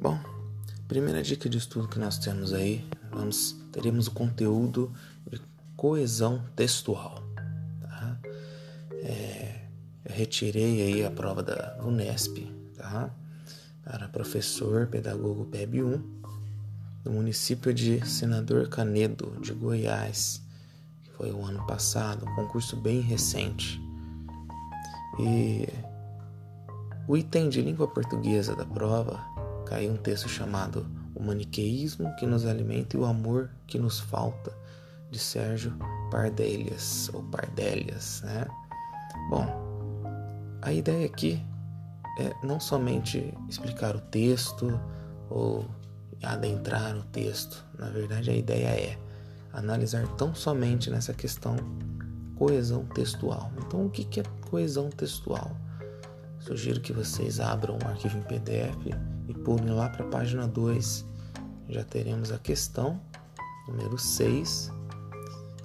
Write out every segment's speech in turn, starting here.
Bom, primeira dica de estudo que nós temos aí, vamos teremos o conteúdo de coesão textual. Tá? É, eu retirei aí a prova da Unesp, tá? Para professor pedagogo PEB 1 do município de Senador Canedo, de Goiás, que foi o ano passado, um concurso bem recente. E o item de língua portuguesa da prova caiu um texto chamado O Maniqueísmo que nos alimenta e o amor que nos falta, de Sérgio Pardelhas, ou Pardélias, né? Bom, a ideia aqui é não somente explicar o texto ou adentrar no texto. Na verdade, a ideia é analisar tão somente nessa questão coesão textual. Então, o que é coesão textual? Sugiro que vocês abram o arquivo em PDF e pulem lá para a página 2. Já teremos a questão número 6.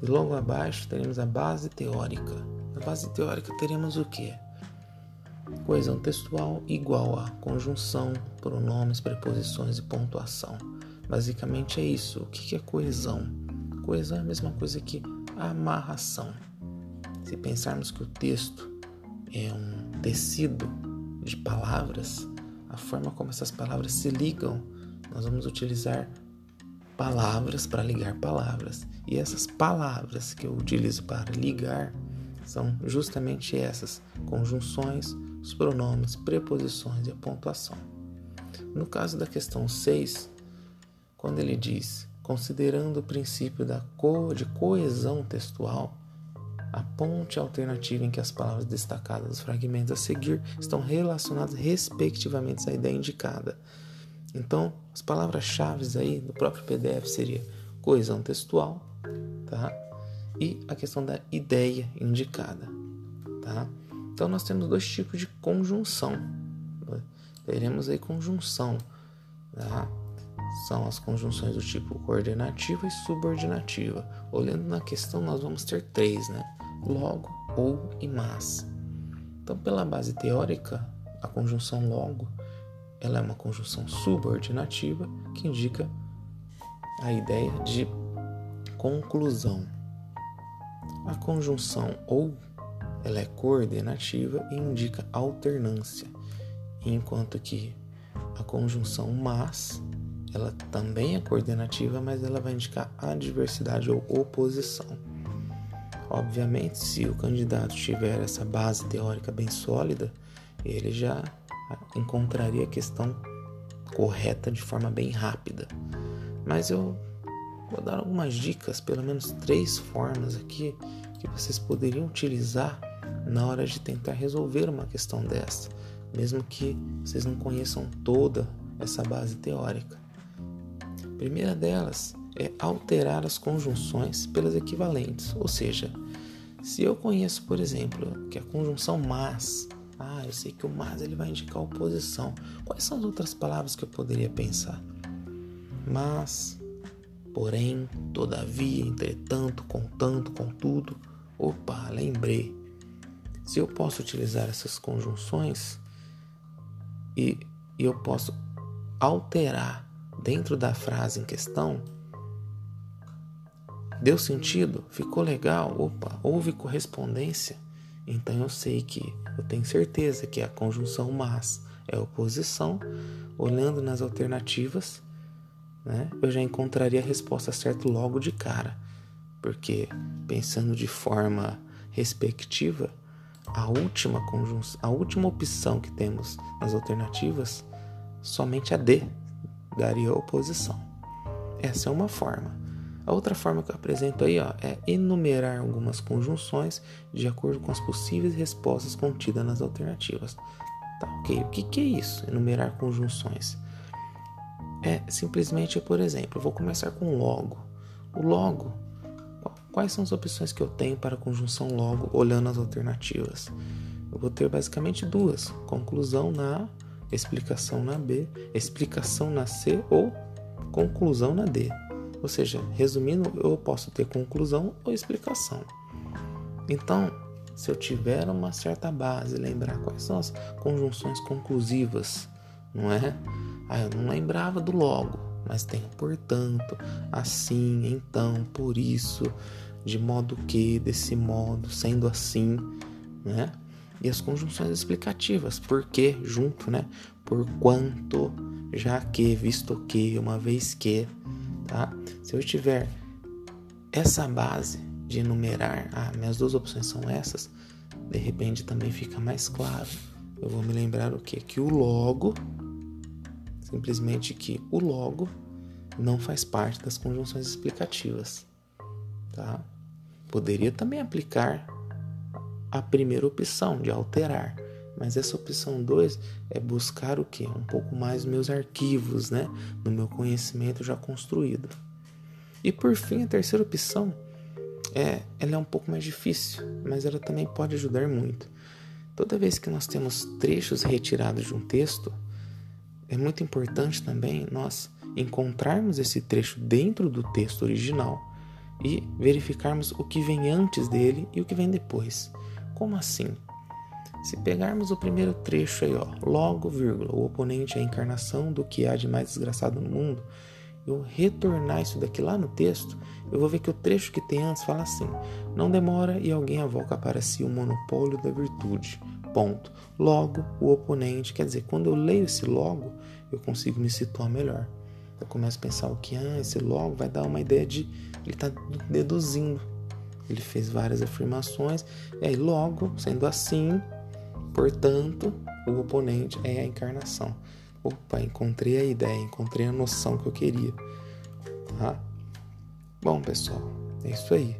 E logo abaixo teremos a base teórica. Na base teórica teremos o que? Coesão textual igual a conjunção, pronomes, preposições e pontuação. Basicamente é isso. O que é coesão? Coesão é a mesma coisa que amarração. Se pensarmos que o texto é um tecido de palavras, a forma como essas palavras se ligam, nós vamos utilizar palavras para ligar palavras. E essas palavras que eu utilizo para ligar são justamente essas: conjunções, os pronomes, preposições e a pontuação. No caso da questão 6, quando ele diz, considerando o princípio da co de coesão textual, a ponte alternativa em que as palavras destacadas dos fragmentos a seguir estão relacionadas respectivamente à ideia indicada. Então, as palavras-chave aí do próprio PDF seria coesão textual, tá? E a questão da ideia indicada, tá? Então, nós temos dois tipos de conjunção. Teremos aí conjunção, tá? São as conjunções do tipo coordenativa e subordinativa. Olhando na questão, nós vamos ter três, né? Logo, ou e mas. Então, pela base teórica, a conjunção logo ela é uma conjunção subordinativa que indica a ideia de conclusão. A conjunção ou ela é coordenativa e indica alternância, enquanto que a conjunção mas ela também é coordenativa, mas ela vai indicar adversidade ou oposição. Obviamente, se o candidato tiver essa base teórica bem sólida, ele já encontraria a questão correta de forma bem rápida. Mas eu vou dar algumas dicas, pelo menos três formas aqui que vocês poderiam utilizar na hora de tentar resolver uma questão dessa, mesmo que vocês não conheçam toda essa base teórica. A primeira delas é alterar as conjunções pelas equivalentes, ou seja, se eu conheço, por exemplo, que a conjunção mas, ah, eu sei que o mas ele vai indicar oposição. Quais são as outras palavras que eu poderia pensar? Mas, porém, todavia, entretanto, contanto, contudo. Opa, lembrei. Se eu posso utilizar essas conjunções e, e eu posso alterar dentro da frase em questão, Deu sentido? Ficou legal? Opa, houve correspondência? Então eu sei que, eu tenho certeza que a conjunção mas é oposição. Olhando nas alternativas, né, eu já encontraria a resposta certa logo de cara. Porque, pensando de forma respectiva, a última conjunção, a última opção que temos nas alternativas, somente a D daria oposição. Essa é uma forma. A outra forma que eu apresento aí ó, é enumerar algumas conjunções de acordo com as possíveis respostas contidas nas alternativas. Tá, ok. O que, que é isso? Enumerar conjunções. É simplesmente, por exemplo, eu vou começar com logo. O logo, quais são as opções que eu tenho para a conjunção logo olhando as alternativas? Eu vou ter basicamente duas: conclusão na A, explicação na B, explicação na C ou conclusão na D. Ou seja, resumindo, eu posso ter conclusão ou explicação. Então, se eu tiver uma certa base, lembrar quais são as conjunções conclusivas, não é? Ah, eu não lembrava do logo, mas tem portanto, assim, então, por isso, de modo que, desse modo, sendo assim, né? E as conjunções explicativas, porque junto, né? Por quanto, já que, visto que, uma vez que, tá? Se eu tiver essa base de enumerar, ah, minhas duas opções são essas, de repente também fica mais claro. Eu vou me lembrar o que? Que o logo, simplesmente que o logo não faz parte das conjunções explicativas, tá? Poderia também aplicar a primeira opção de alterar, mas essa opção 2 é buscar o que? Um pouco mais meus arquivos, né? No meu conhecimento já construído. E por fim, a terceira opção é, ela é um pouco mais difícil, mas ela também pode ajudar muito. Toda vez que nós temos trechos retirados de um texto, é muito importante também nós encontrarmos esse trecho dentro do texto original e verificarmos o que vem antes dele e o que vem depois. Como assim? Se pegarmos o primeiro trecho aí, ó, logo, vírgula, o oponente é a encarnação do que há de mais desgraçado no mundo, eu retornar isso daqui lá no texto, eu vou ver que o trecho que tem antes fala assim: não demora e alguém avoca para si o monopólio da virtude. Ponto. Logo, o oponente, quer dizer, quando eu leio esse logo, eu consigo me situar melhor. Eu começo a pensar o que ah, esse logo vai dar uma ideia de ele está deduzindo. Ele fez várias afirmações e aí logo, sendo assim, portanto, o oponente é a encarnação. Opa, encontrei a ideia, encontrei a noção que eu queria. Tá? Bom, pessoal, é isso aí.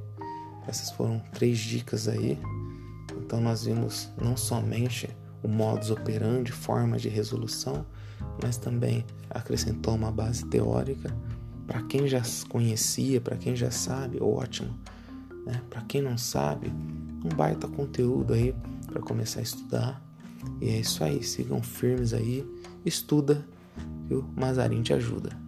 Essas foram três dicas aí. Então nós vimos não somente o modus operandi, forma de resolução, mas também acrescentou uma base teórica para quem já conhecia, para quem já sabe, ótimo. Né? Para quem não sabe, um baita conteúdo aí para começar a estudar. E é isso aí, sigam firmes aí estuda o Mazarin te ajuda.